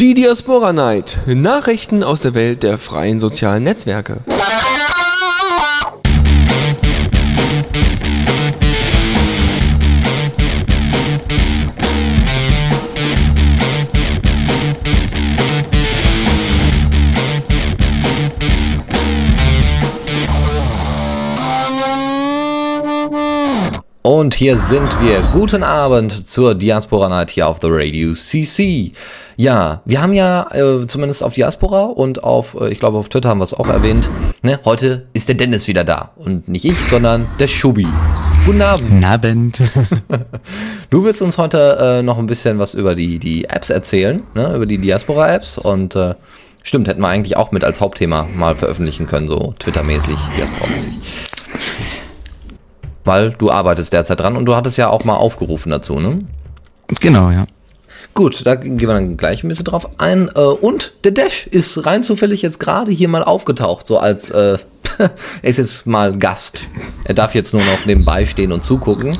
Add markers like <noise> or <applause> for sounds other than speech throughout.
Die Diaspora Night. Nachrichten aus der Welt der freien sozialen Netzwerke. Und hier sind wir. Guten Abend zur Diaspora Night hier auf The Radio CC. Ja, wir haben ja äh, zumindest auf Diaspora und auf, äh, ich glaube auf Twitter haben wir es auch erwähnt, ne, heute ist der Dennis wieder da. Und nicht ich, sondern der Schubi. Guten Abend. Guten Abend. <laughs> du willst uns heute äh, noch ein bisschen was über die, die Apps erzählen, ne, über die Diaspora-Apps und äh, stimmt, hätten wir eigentlich auch mit als Hauptthema mal veröffentlichen können, so Twitter-mäßig, Diaspora-mäßig weil du arbeitest derzeit dran und du hattest ja auch mal aufgerufen dazu, ne? Genau, ja. Gut, da gehen wir dann gleich ein bisschen drauf ein. Äh, und der Dash ist rein zufällig jetzt gerade hier mal aufgetaucht, so als äh, <laughs> er ist jetzt mal Gast. Er darf jetzt nur noch nebenbei stehen und zugucken.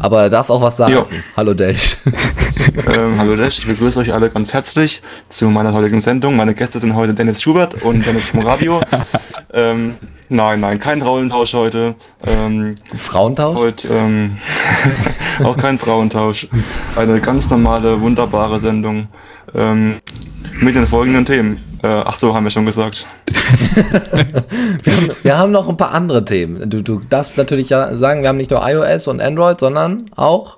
Aber er darf auch was sagen. Jo. Hallo Dash. <laughs> ähm, hallo Dash, ich begrüße euch alle ganz herzlich zu meiner heutigen Sendung. Meine Gäste sind heute Dennis Schubert und Dennis vom Radio. <laughs> ähm, Nein, nein, kein Rollentausch heute. Ähm, Frauentausch? Heute, ähm, <laughs> auch kein Frauentausch. Eine ganz normale, wunderbare Sendung ähm, mit den folgenden Themen. Äh, ach so, haben wir schon gesagt. <laughs> wir, haben, wir, haben, noch ein paar andere Themen. Du, du darfst natürlich ja sagen, wir haben nicht nur iOS und Android, sondern auch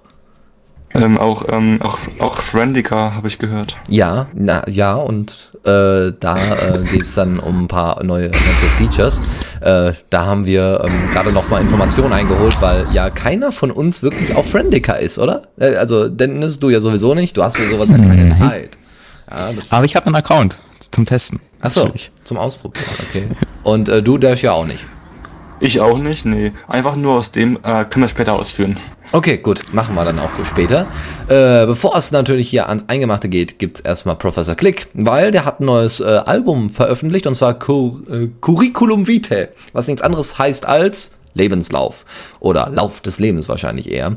ähm, auch, ähm, auch, auch Friendica habe ich gehört. Ja, na, ja, und äh, da äh, geht es dann um ein paar neue nette Features. Äh, da haben wir ähm, gerade noch mal Informationen eingeholt, weil ja keiner von uns wirklich auf Friendica ist, oder? Äh, also Dennis, du ja sowieso nicht, du hast für sowas ja keine mhm. Zeit. Ja, Aber ich habe einen Account zum Testen. Achso, zum Ausprobieren, okay. Und äh, du darfst ja auch nicht. Ich auch nicht, nee. Einfach nur aus dem, äh, können wir später ausführen. Okay, gut, machen wir dann auch später. Äh, bevor es natürlich hier ans Eingemachte geht, gibt's erstmal Professor Click, weil der hat ein neues äh, Album veröffentlicht und zwar Cur äh, Curriculum Vitae, was nichts anderes heißt als Lebenslauf oder Lauf des Lebens wahrscheinlich eher.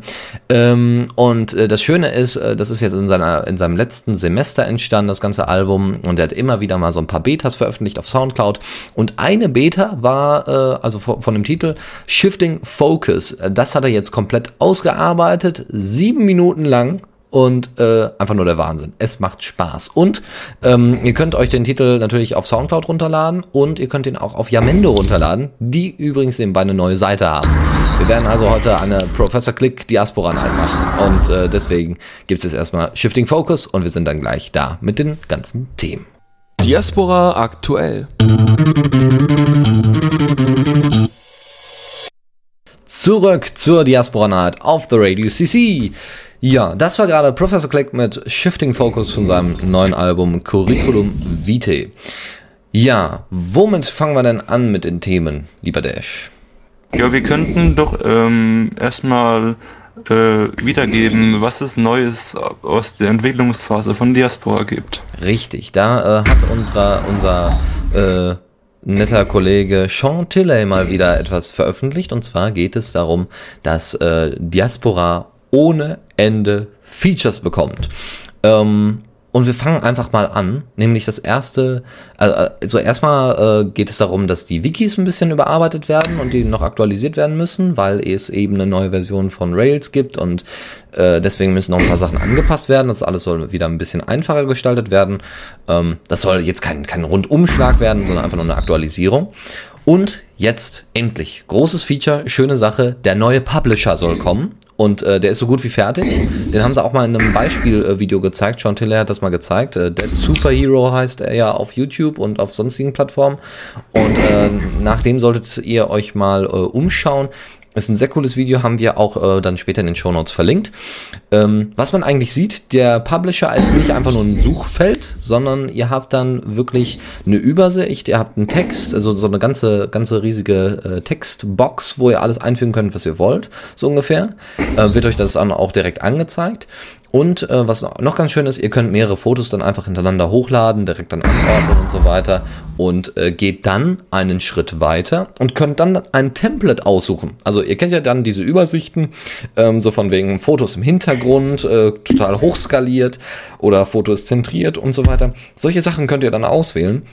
Ähm, und äh, das Schöne ist, äh, das ist jetzt in, seiner, in seinem letzten Semester entstanden, das ganze Album, und er hat immer wieder mal so ein paar Betas veröffentlicht auf Soundcloud. Und eine Beta war, äh, also von, von dem Titel Shifting Focus. Das hat er jetzt komplett ausgearbeitet, sieben Minuten lang und äh, einfach nur der Wahnsinn. Es macht Spaß. Und ähm, ihr könnt euch den Titel natürlich auf Soundcloud runterladen und ihr könnt ihn auch auf Yamendo runterladen, die übrigens nebenbei eine neue Seite haben. Wir werden also heute eine Professor Click Diaspora Night machen und äh, deswegen gibt es jetzt erstmal Shifting Focus und wir sind dann gleich da mit den ganzen Themen. Diaspora aktuell. Zurück zur Diaspora Night auf The Radio CC. Ja, das war gerade Professor Click mit Shifting Focus von seinem neuen Album Curriculum Vitae. Ja, womit fangen wir denn an mit den Themen, lieber Dash? Ja, wir könnten doch ähm, erstmal äh, wiedergeben, was es Neues aus der Entwicklungsphase von Diaspora gibt. Richtig, da äh, hat unser, unser äh, netter Kollege Sean Tilley mal wieder etwas veröffentlicht. Und zwar geht es darum, dass äh, Diaspora ohne Ende Features bekommt. Ähm, und wir fangen einfach mal an, nämlich das erste, also erstmal äh, geht es darum, dass die Wikis ein bisschen überarbeitet werden und die noch aktualisiert werden müssen, weil es eben eine neue Version von Rails gibt und äh, deswegen müssen noch ein paar Sachen angepasst werden. Das alles soll wieder ein bisschen einfacher gestaltet werden. Ähm, das soll jetzt kein, kein Rundumschlag werden, sondern einfach nur eine Aktualisierung. Und jetzt endlich, großes Feature, schöne Sache, der neue Publisher soll kommen. Und äh, der ist so gut wie fertig. Den haben sie auch mal in einem Beispielvideo gezeigt. Sean Tiller hat das mal gezeigt. Äh, Dead Superhero heißt er ja auf YouTube und auf sonstigen Plattformen. Und äh, nach dem solltet ihr euch mal äh, umschauen. Ist ein sehr cooles Video, haben wir auch äh, dann später in den Show Notes verlinkt. Ähm, was man eigentlich sieht, der Publisher ist nicht einfach nur ein Suchfeld, sondern ihr habt dann wirklich eine Übersicht, ihr habt einen Text, also so eine ganze, ganze riesige äh, Textbox, wo ihr alles einfügen könnt, was ihr wollt, so ungefähr. Äh, wird euch das dann auch direkt angezeigt. Und äh, was noch ganz schön ist, ihr könnt mehrere Fotos dann einfach hintereinander hochladen, direkt dann anordnen und so weiter und äh, geht dann einen Schritt weiter und könnt dann ein Template aussuchen. Also ihr kennt ja dann diese Übersichten, ähm, so von wegen Fotos im Hintergrund, äh, total hochskaliert oder Fotos zentriert und so weiter. Solche Sachen könnt ihr dann auswählen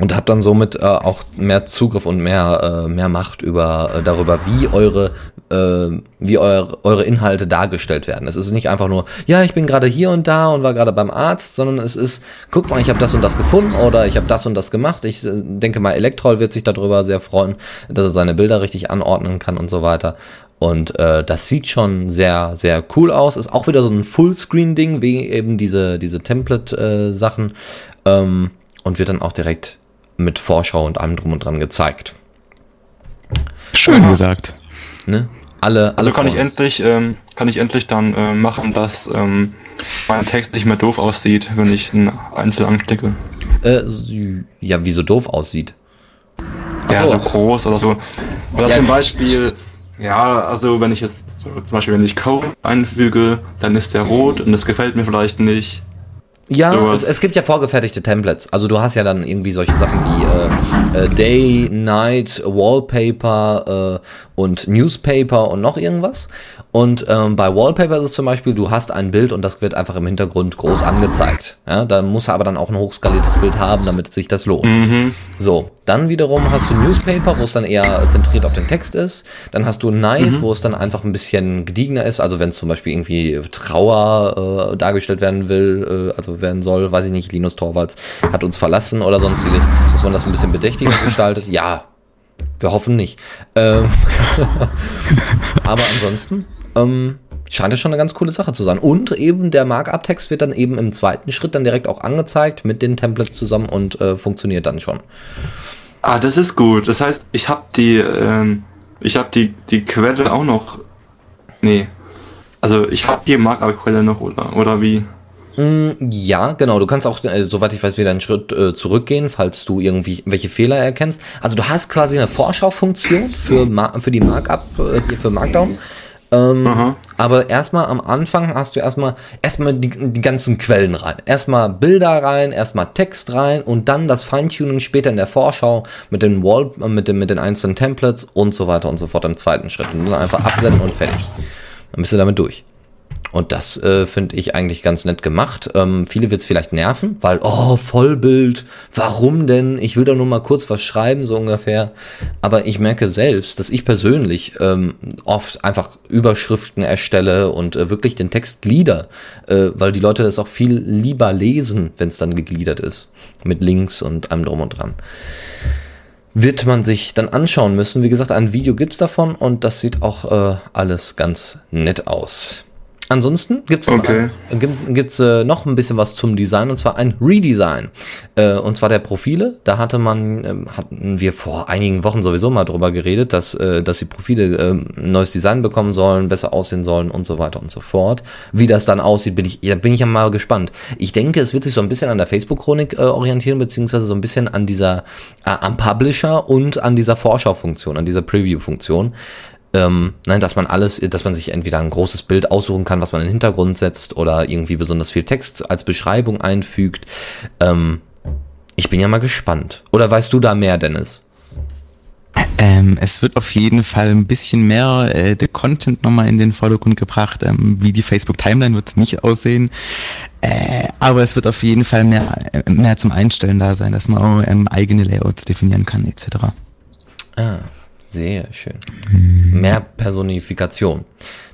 und habt dann somit äh, auch mehr Zugriff und mehr äh, mehr Macht über äh, darüber, wie eure äh, wie eure, eure Inhalte dargestellt werden. Es ist nicht einfach nur, ja, ich bin gerade hier und da und war gerade beim Arzt, sondern es ist, guck mal, ich habe das und das gefunden oder ich habe das und das gemacht. Ich äh, denke mal, Elektrol wird sich darüber sehr freuen, dass er seine Bilder richtig anordnen kann und so weiter. Und äh, das sieht schon sehr, sehr cool aus. Ist auch wieder so ein Fullscreen-Ding, wie eben diese, diese Template-Sachen. Ähm, und wird dann auch direkt mit Vorschau und allem drum und dran gezeigt. Schön Aha. gesagt. Ne? Alle, alle also kann ich endlich, ähm, kann ich endlich dann äh, machen, dass ähm, mein Text nicht mehr doof aussieht, wenn ich einen Einzel anklicke. Äh, ja, wie so doof aussieht. Ja, so. so groß oder so. Oder ja, zum Beispiel, ja, also wenn ich jetzt so, zum Beispiel wenn ich Code einfüge, dann ist der rot und das gefällt mir vielleicht nicht. Ja, es, es, gibt ja vorgefertigte Templates. Also du hast ja dann irgendwie solche Sachen wie äh, äh, Day, Night, Wallpaper äh, und Newspaper und noch irgendwas. Und ähm, bei Wallpaper ist es zum Beispiel, du hast ein Bild und das wird einfach im Hintergrund groß angezeigt. Ja, da muss er aber dann auch ein hochskaliertes Bild haben, damit sich das lohnt. Mhm. So, dann wiederum hast du Newspaper, wo es dann eher zentriert auf den Text ist. Dann hast du Night, mhm. wo es dann einfach ein bisschen gediegener ist. Also wenn es zum Beispiel irgendwie Trauer äh, dargestellt werden will, äh, also werden soll, weiß ich nicht, Linus Torvalds hat uns verlassen oder sonstiges, dass man das ein bisschen bedächtiger <laughs> gestaltet. Ja, wir hoffen nicht. Ähm <laughs> aber ansonsten ähm, scheint es schon eine ganz coole Sache zu sein. Und eben der Markup-Text wird dann eben im zweiten Schritt dann direkt auch angezeigt mit den Templates zusammen und äh, funktioniert dann schon. Ah, das ist gut. Das heißt, ich habe die, ähm, ich habe die, die Quelle auch noch. Nee. Also ich habe die Markup-Quelle noch, oder, oder wie? Mm, ja, genau. Du kannst auch, äh, soweit ich weiß, wieder einen Schritt äh, zurückgehen, falls du irgendwie welche Fehler erkennst. Also du hast quasi eine Vorschaufunktion für, für die Markup, äh, für Markdown. Ähm, aber erstmal am Anfang hast du erstmal erstmal die, die ganzen Quellen rein. Erstmal Bilder rein, erstmal Text rein und dann das Feintuning später in der Vorschau mit den Wall, äh, mit, den, mit den einzelnen Templates und so weiter und so fort im zweiten Schritt. Und dann einfach absenden und fertig. Dann bist du damit durch. Und das äh, finde ich eigentlich ganz nett gemacht. Ähm, viele wird es vielleicht nerven, weil, oh, Vollbild, warum denn? Ich will da nur mal kurz was schreiben, so ungefähr. Aber ich merke selbst, dass ich persönlich ähm, oft einfach Überschriften erstelle und äh, wirklich den Text glieder, äh, weil die Leute das auch viel lieber lesen, wenn es dann gegliedert ist. Mit Links und allem drum und dran wird man sich dann anschauen müssen. Wie gesagt, ein Video gibt's davon und das sieht auch äh, alles ganz nett aus. Ansonsten gibt's okay. äh, gibt's, äh, noch ein bisschen was zum Design und zwar ein Redesign. Äh, und zwar der Profile. Da hatte man, äh, hatten wir vor einigen Wochen sowieso mal drüber geredet, dass, äh, dass die Profile äh, ein neues Design bekommen sollen, besser aussehen sollen und so weiter und so fort. Wie das dann aussieht, bin ich, ja, bin ich ja mal gespannt. Ich denke, es wird sich so ein bisschen an der Facebook-Chronik äh, orientieren, beziehungsweise so ein bisschen an dieser, äh, am Publisher und an dieser Vorschaufunktion, an dieser Preview-Funktion ähm, nein, dass man alles, dass man sich entweder ein großes Bild aussuchen kann, was man in den Hintergrund setzt oder irgendwie besonders viel Text als Beschreibung einfügt. Ähm, ich bin ja mal gespannt. Oder weißt du da mehr, Dennis? Ähm, es wird auf jeden Fall ein bisschen mehr äh, der Content nochmal in den Vordergrund gebracht. Ähm, wie die Facebook Timeline wird es nicht aussehen. Äh, aber es wird auf jeden Fall mehr, äh, mehr zum Einstellen da sein, dass man auch ähm, eigene Layouts definieren kann, etc. Ah, sehr schön. Mehr Personifikation.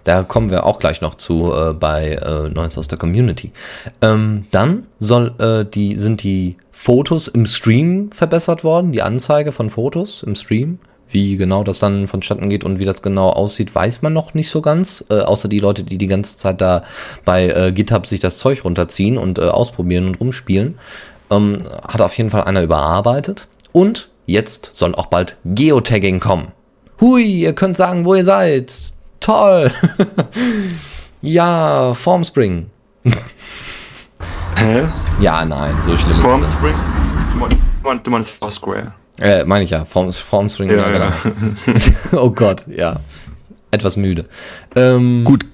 Da kommen wir auch gleich noch zu äh, bei äh, Neues aus der Community. Ähm, dann soll, äh, die, sind die Fotos im Stream verbessert worden, die Anzeige von Fotos im Stream. Wie genau das dann vonstatten geht und wie das genau aussieht, weiß man noch nicht so ganz. Äh, außer die Leute, die die ganze Zeit da bei äh, GitHub sich das Zeug runterziehen und äh, ausprobieren und rumspielen. Ähm, hat auf jeden Fall einer überarbeitet. Und Jetzt soll auch bald Geotagging kommen. Hui, ihr könnt sagen, wo ihr seid. Toll. <laughs> ja, Formspring. Hä? Ja, nein, so schlimm Formspring? Du meinst Foursquare? Äh, meine ich ja, Form, Formspring. Ja, ja, genau. <laughs> <laughs> oh Gott, ja. Etwas müde. Ähm, Gut,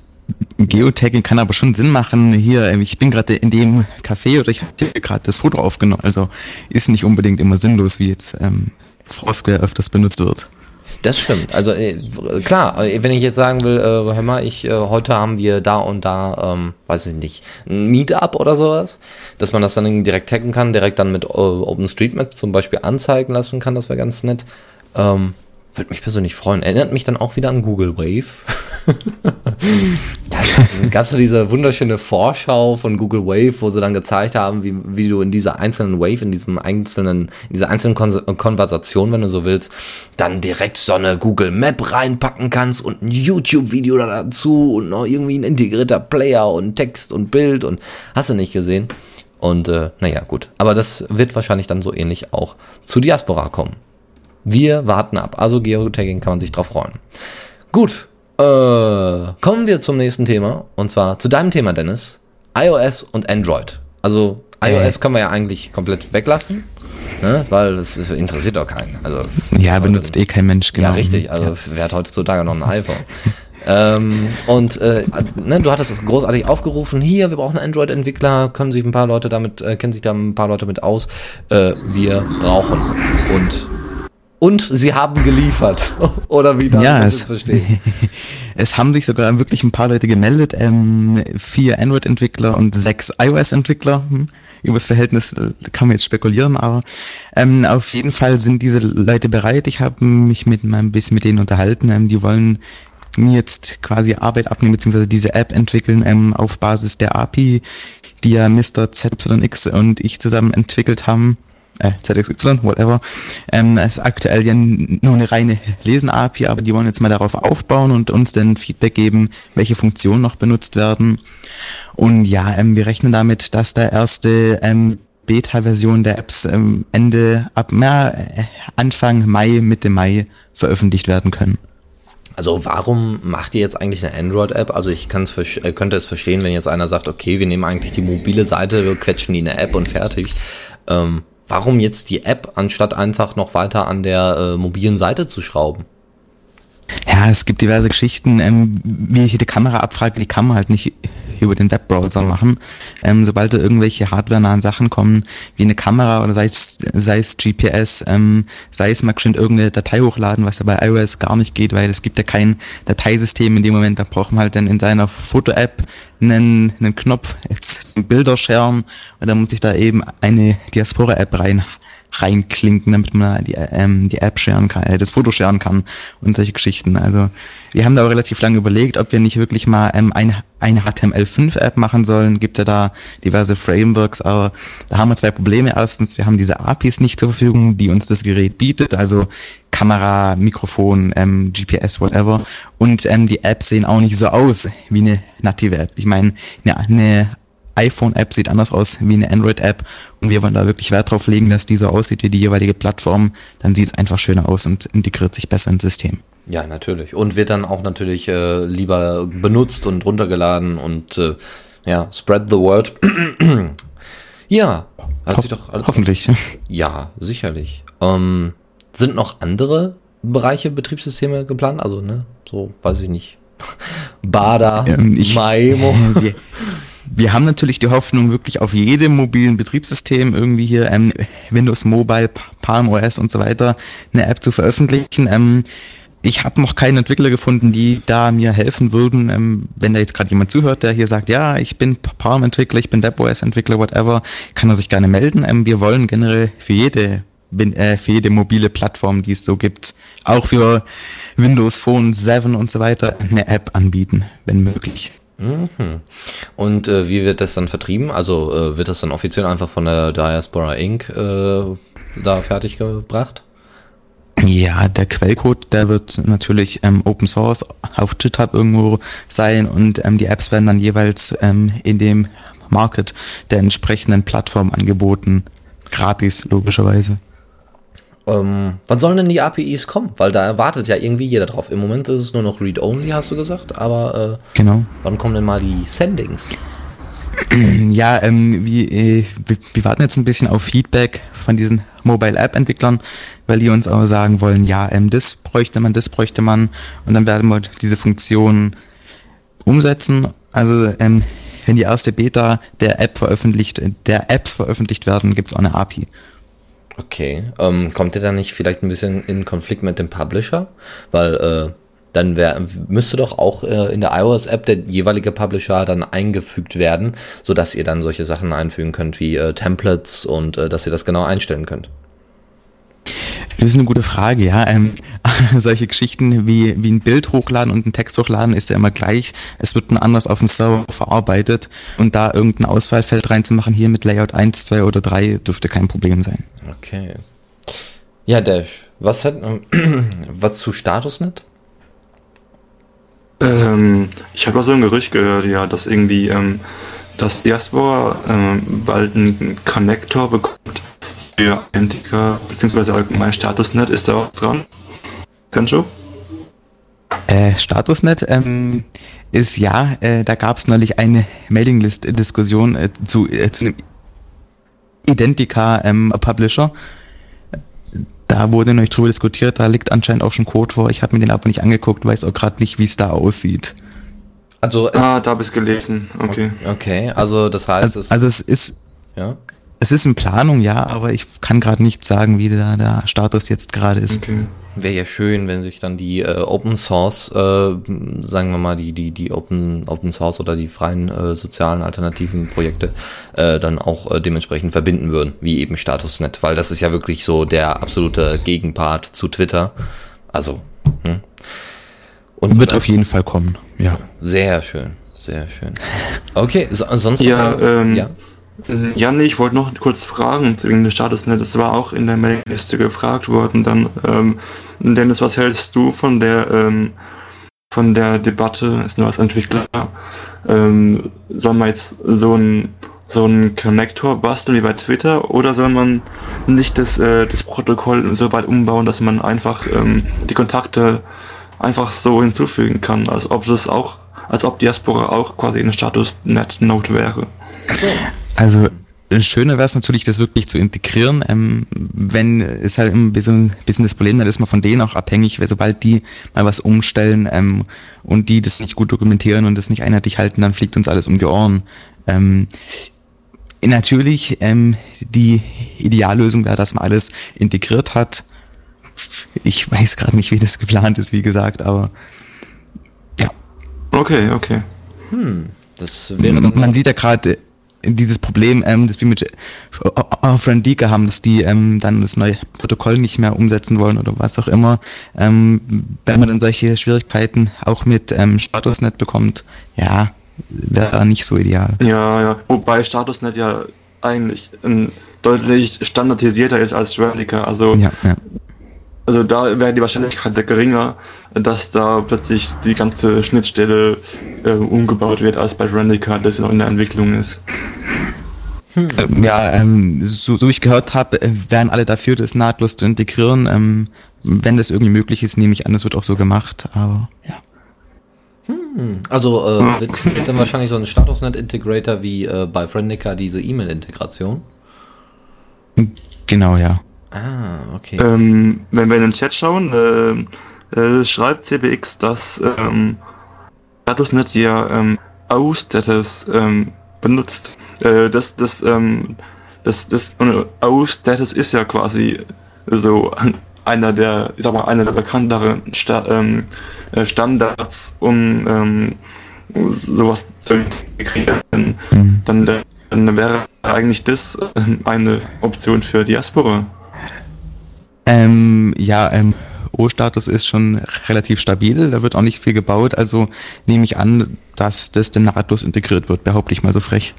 Geotagging kann aber schon Sinn machen. Hier, ich bin gerade in dem Café oder ich habe gerade das Foto aufgenommen. Also ist nicht unbedingt immer sinnlos, wie jetzt ähm, Foursquare öfters benutzt wird. Das stimmt. Also äh, klar, äh, wenn ich jetzt sagen will, äh, hör mal, ich, äh, heute haben wir da und da, ähm, weiß ich nicht, ein Meetup oder sowas, dass man das dann direkt taggen kann, direkt dann mit äh, OpenStreetMap zum Beispiel anzeigen lassen kann, das wäre ganz nett. Ähm, würde mich persönlich freuen. Erinnert mich dann auch wieder an Google Wave. <laughs> da gab es so diese wunderschöne Vorschau von Google Wave, wo sie dann gezeigt haben, wie, wie du in dieser einzelnen Wave, in diesem einzelnen, in dieser einzelnen Kon Konversation, wenn du so willst, dann direkt so eine Google Map reinpacken kannst und ein YouTube-Video dazu und noch irgendwie ein integrierter Player und Text und Bild und hast du nicht gesehen. Und äh, naja, gut. Aber das wird wahrscheinlich dann so ähnlich auch zu Diaspora kommen. Wir warten ab. Also Geotagging kann man sich drauf freuen. Gut, äh, kommen wir zum nächsten Thema. Und zwar zu deinem Thema, Dennis. iOS und Android. Also iOS äh. können wir ja eigentlich komplett weglassen. Ne? Weil das interessiert doch keinen. Also, ja, benutzt eh kein Mensch, genau. Ja, richtig. Also ja. wer hat heutzutage noch ein iPhone? <laughs> ähm, und äh, ne, du hattest großartig aufgerufen, hier, wir brauchen Android-Entwickler, können sich ein paar Leute damit, äh, kennen sich da ein paar Leute mit aus. Äh, wir brauchen. Und und sie haben geliefert. <laughs> Oder wie darf ja, es, verstehen? <laughs> es haben sich sogar wirklich ein paar Leute gemeldet, ähm, vier Android-Entwickler und sechs iOS-Entwickler. Hm. Über das Verhältnis äh, kann man jetzt spekulieren, aber ähm, auf jeden Fall sind diese Leute bereit. Ich habe mich mit ein bisschen mit denen unterhalten. Ähm, die wollen mir jetzt quasi Arbeit abnehmen, beziehungsweise diese App entwickeln ähm, auf Basis der API, die ja Mr. ZYX und ich zusammen entwickelt haben äh, ZXY, whatever. Ähm, ist aktuell ja nur eine reine Lesen-API, aber die wollen jetzt mal darauf aufbauen und uns dann Feedback geben, welche Funktionen noch benutzt werden. Und ja, ähm, wir rechnen damit, dass der erste ähm, Beta-Version der Apps ähm, Ende ab ja, äh, Anfang Mai, Mitte Mai veröffentlicht werden können. Also warum macht ihr jetzt eigentlich eine Android-App? Also ich kann's, äh, könnte es verstehen, wenn jetzt einer sagt, okay, wir nehmen eigentlich die mobile Seite, wir quetschen die in eine App und fertig. Ähm, Warum jetzt die App, anstatt einfach noch weiter an der äh, mobilen Seite zu schrauben? Ja, es gibt diverse Geschichten. Ähm, wie ich die Kamera abfrage, die kann man halt nicht über den Webbrowser machen. Ähm, sobald da irgendwelche hardwarenahen Sachen kommen, wie eine Kamera oder sei es, sei es GPS, ähm, sei es mal schön irgendeine Datei hochladen, was ja bei iOS gar nicht geht, weil es gibt ja kein Dateisystem in dem Moment. Da braucht man halt dann in seiner Foto-App einen, einen Knopf, jetzt Bilder sharen und dann muss ich da eben eine Diaspora-App rein reinklinken, damit man die, ähm, die App scheren kann, äh, das Foto scheren kann und solche Geschichten. Also wir haben da auch relativ lange überlegt, ob wir nicht wirklich mal ähm, ein, eine HTML5-App machen sollen. Gibt ja da diverse Frameworks, aber da haben wir zwei Probleme. Erstens, wir haben diese APIs nicht zur Verfügung, die uns das Gerät bietet, also Kamera, Mikrofon, ähm, GPS, whatever. Und ähm, die Apps sehen auch nicht so aus wie eine native App. Ich meine, eine, eine iPhone-App sieht anders aus wie eine Android-App und wir wollen da wirklich Wert drauf legen, dass die so aussieht wie die jeweilige Plattform. Dann sieht es einfach schöner aus und integriert sich besser ins System. Ja, natürlich. Und wird dann auch natürlich äh, lieber benutzt und runtergeladen und äh, ja, spread the word. <clears throat> ja, hat Ho sich doch alles hoffentlich. <laughs> Ja, sicherlich. Ähm, sind noch andere Bereiche Betriebssysteme geplant? Also, ne, so weiß ich nicht. <laughs> Bada, ähm, ich, Maimo. <laughs> Wir, wir haben natürlich die Hoffnung, wirklich auf jedem mobilen Betriebssystem irgendwie hier ähm, Windows Mobile, Palm OS und so weiter eine App zu veröffentlichen. Ähm, ich habe noch keinen Entwickler gefunden, die da mir helfen würden. Ähm, wenn da jetzt gerade jemand zuhört, der hier sagt, ja, ich bin Palm-Entwickler, ich bin WebOS-Entwickler, whatever, kann er sich gerne melden. Ähm, wir wollen generell für jede äh, für jede mobile Plattform, die es so gibt, auch für Windows Phone 7 und so weiter, eine App anbieten, wenn möglich. Mhm. Und äh, wie wird das dann vertrieben? Also äh, wird das dann offiziell einfach von der Diaspora Inc. Äh, da fertiggebracht? Ja, der Quellcode, der wird natürlich ähm, Open Source auf GitHub irgendwo sein und ähm, die Apps werden dann jeweils ähm, in dem Market der entsprechenden Plattform angeboten. Gratis, logischerweise. Ähm, wann sollen denn die APIs kommen? Weil da erwartet ja irgendwie jeder drauf. Im Moment ist es nur noch Read-Only, hast du gesagt, aber äh, genau. wann kommen denn mal die Sendings? <clears throat> Ja, ähm, wir, äh, wir warten jetzt ein bisschen auf Feedback von diesen Mobile-App-Entwicklern, weil die uns auch sagen wollen, ja, ähm, das bräuchte man, das bräuchte man und dann werden wir diese Funktion umsetzen Also ähm, wenn die erste Beta der App veröffentlicht, der Apps veröffentlicht werden, gibt es auch eine API. Okay. Ähm, kommt ihr da nicht vielleicht ein bisschen in Konflikt mit dem Publisher? Weil äh, dann wär, müsste doch auch äh, in der iOS-App der jeweilige Publisher dann eingefügt werden, sodass ihr dann solche Sachen einfügen könnt wie äh, Templates und äh, dass ihr das genau einstellen könnt. Das ist eine gute Frage, ja. Ähm, <laughs> solche Geschichten wie, wie ein Bild hochladen und ein Text hochladen ist ja immer gleich. Es wird nur anders auf dem Server verarbeitet und da irgendein Auswahlfeld reinzumachen, hier mit Layout 1, 2 oder 3, dürfte kein Problem sein. Okay. Ja, Dash, was hat, <clears throat> was zu StatusNet? Ähm, ich habe so ein Gerücht gehört, ja, dass irgendwie, ähm, dass Diaspora ähm, bald einen Connector bekommt für Antica, beziehungsweise allgemein StatusNet. Ist da auch dran? Kencho? Äh, StatusNet ähm, ist ja, äh, da gab es neulich eine Mailinglist-Diskussion äh, zu, äh, zu einem Identica-Publisher. Ähm, da wurde neulich drüber diskutiert, da liegt anscheinend auch schon Code vor. Ich habe mir den aber nicht angeguckt, weiß auch gerade nicht, wie es da aussieht. Also ah, da habe ich gelesen. Okay. Okay, also das heißt, also, es, also es ist ja. Es ist in Planung, ja, aber ich kann gerade nicht sagen, wie da der Status jetzt gerade ist. Okay. Wäre ja schön, wenn sich dann die äh, Open Source, äh, sagen wir mal, die, die, die Open, Open Source oder die freien äh, sozialen alternativen Projekte äh, dann auch äh, dementsprechend verbinden würden, wie eben StatusNet, weil das ist ja wirklich so der absolute Gegenpart zu Twitter. Also, hm. Und wird auf jeden Fall kommen, ja. Sehr schön, sehr schön. Okay, so, sonst ja, ähm, ja. Ja, nee, ich wollte noch kurz fragen wegen des Status. Ne? Das war auch in der Mailingliste gefragt worden. Dann, ähm, Dennis, was hältst du von der ähm, von der Debatte? Ist nur als Entwickler. Ähm, soll man jetzt so ein so ein Connector basteln wie bei Twitter oder soll man nicht das, äh, das Protokoll so weit umbauen, dass man einfach ähm, die Kontakte einfach so hinzufügen kann, als ob das auch, als ob Diaspora auch quasi eine Status-Net-Note wäre? So. Also Schöner wäre es natürlich, das wirklich zu integrieren. Ähm, wenn ist halt ein bisschen, bisschen das Problem, dann ist man von denen auch abhängig, weil sobald die mal was umstellen ähm, und die das nicht gut dokumentieren und das nicht einheitlich halten, dann fliegt uns alles um die Ohren. Ähm, natürlich, ähm, die Ideallösung wäre, dass man alles integriert hat. Ich weiß gerade nicht, wie das geplant ist, wie gesagt, aber ja. Okay, okay. Hm, das wäre man sieht ja gerade dieses Problem, ähm, das wir mit äh, Friendika haben, dass die ähm, dann das neue Protokoll nicht mehr umsetzen wollen oder was auch immer. Ähm, wenn man dann solche Schwierigkeiten auch mit ähm, StatusNet bekommt, ja, wäre nicht so ideal. Ja, ja. Wobei StatusNet ja eigentlich ähm, deutlich standardisierter ist als Friendika. Also ja, ja. Also da wäre die Wahrscheinlichkeit geringer, dass da plötzlich die ganze Schnittstelle äh, umgebaut wird, als bei Rendica, das noch in der Entwicklung ist. Hm. Ja, ähm, so, so ich gehört habe, äh, wären alle dafür, das nahtlos zu integrieren. Ähm, wenn das irgendwie möglich ist, nehme ich an, das wird auch so gemacht, aber ja. Hm. Also äh, wird, wird, dann wahrscheinlich so ein Statusnet-Integrator wie äh, bei Friendica diese E-Mail-Integration? Genau, ja. Ah, okay. Ähm, wenn wir in den Chat schauen, äh, äh, schreibt CBX, dass ähm, Statusnet ja ähm, AU-Status ähm, benutzt. Äh, das, das, ähm, das, das AU-Status ist ja quasi so <laughs> einer der, ich sag mal, einer der bekannteren Sta ähm, äh, Standards, um ähm, sowas zu integrieren. Mhm. Dann, dann wäre eigentlich das ähm, eine Option für Diaspora. Ähm, ja, ähm, O-Status ist schon relativ stabil, da wird auch nicht viel gebaut, also nehme ich an, dass das denn nahtlos integriert wird, behaupte ich mal so frech.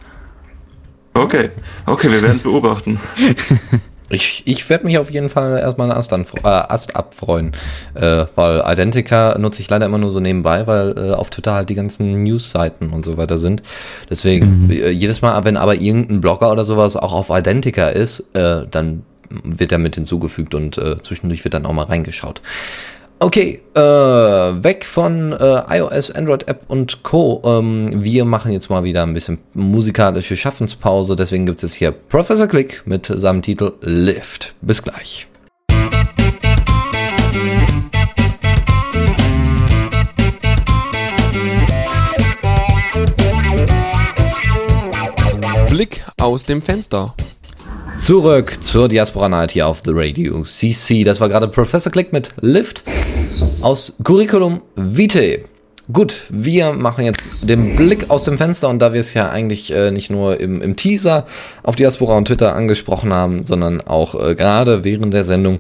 Okay, okay, wir werden es beobachten. <laughs> Ich, ich werde mich auf jeden Fall erstmal einen Ast, äh, Ast abfreuen, äh, weil Identica nutze ich leider immer nur so nebenbei, weil äh, auf Twitter halt die ganzen News-Seiten und so weiter sind. Deswegen, mhm. äh, jedes Mal, wenn aber irgendein Blogger oder sowas auch auf Identica ist, äh, dann wird er mit hinzugefügt und äh, zwischendurch wird dann auch mal reingeschaut. Okay, äh, weg von äh, iOS, Android App und Co. Ähm, wir machen jetzt mal wieder ein bisschen musikalische Schaffenspause. Deswegen gibt es jetzt hier Professor Click mit seinem Titel Lift. Bis gleich. Blick aus dem Fenster. Zurück zur Diaspora Night hier auf The Radio CC. Das war gerade Professor Click mit Lift aus Curriculum Vitae. Gut, wir machen jetzt den Blick aus dem Fenster und da wir es ja eigentlich äh, nicht nur im, im Teaser auf Diaspora und Twitter angesprochen haben, sondern auch äh, gerade während der Sendung,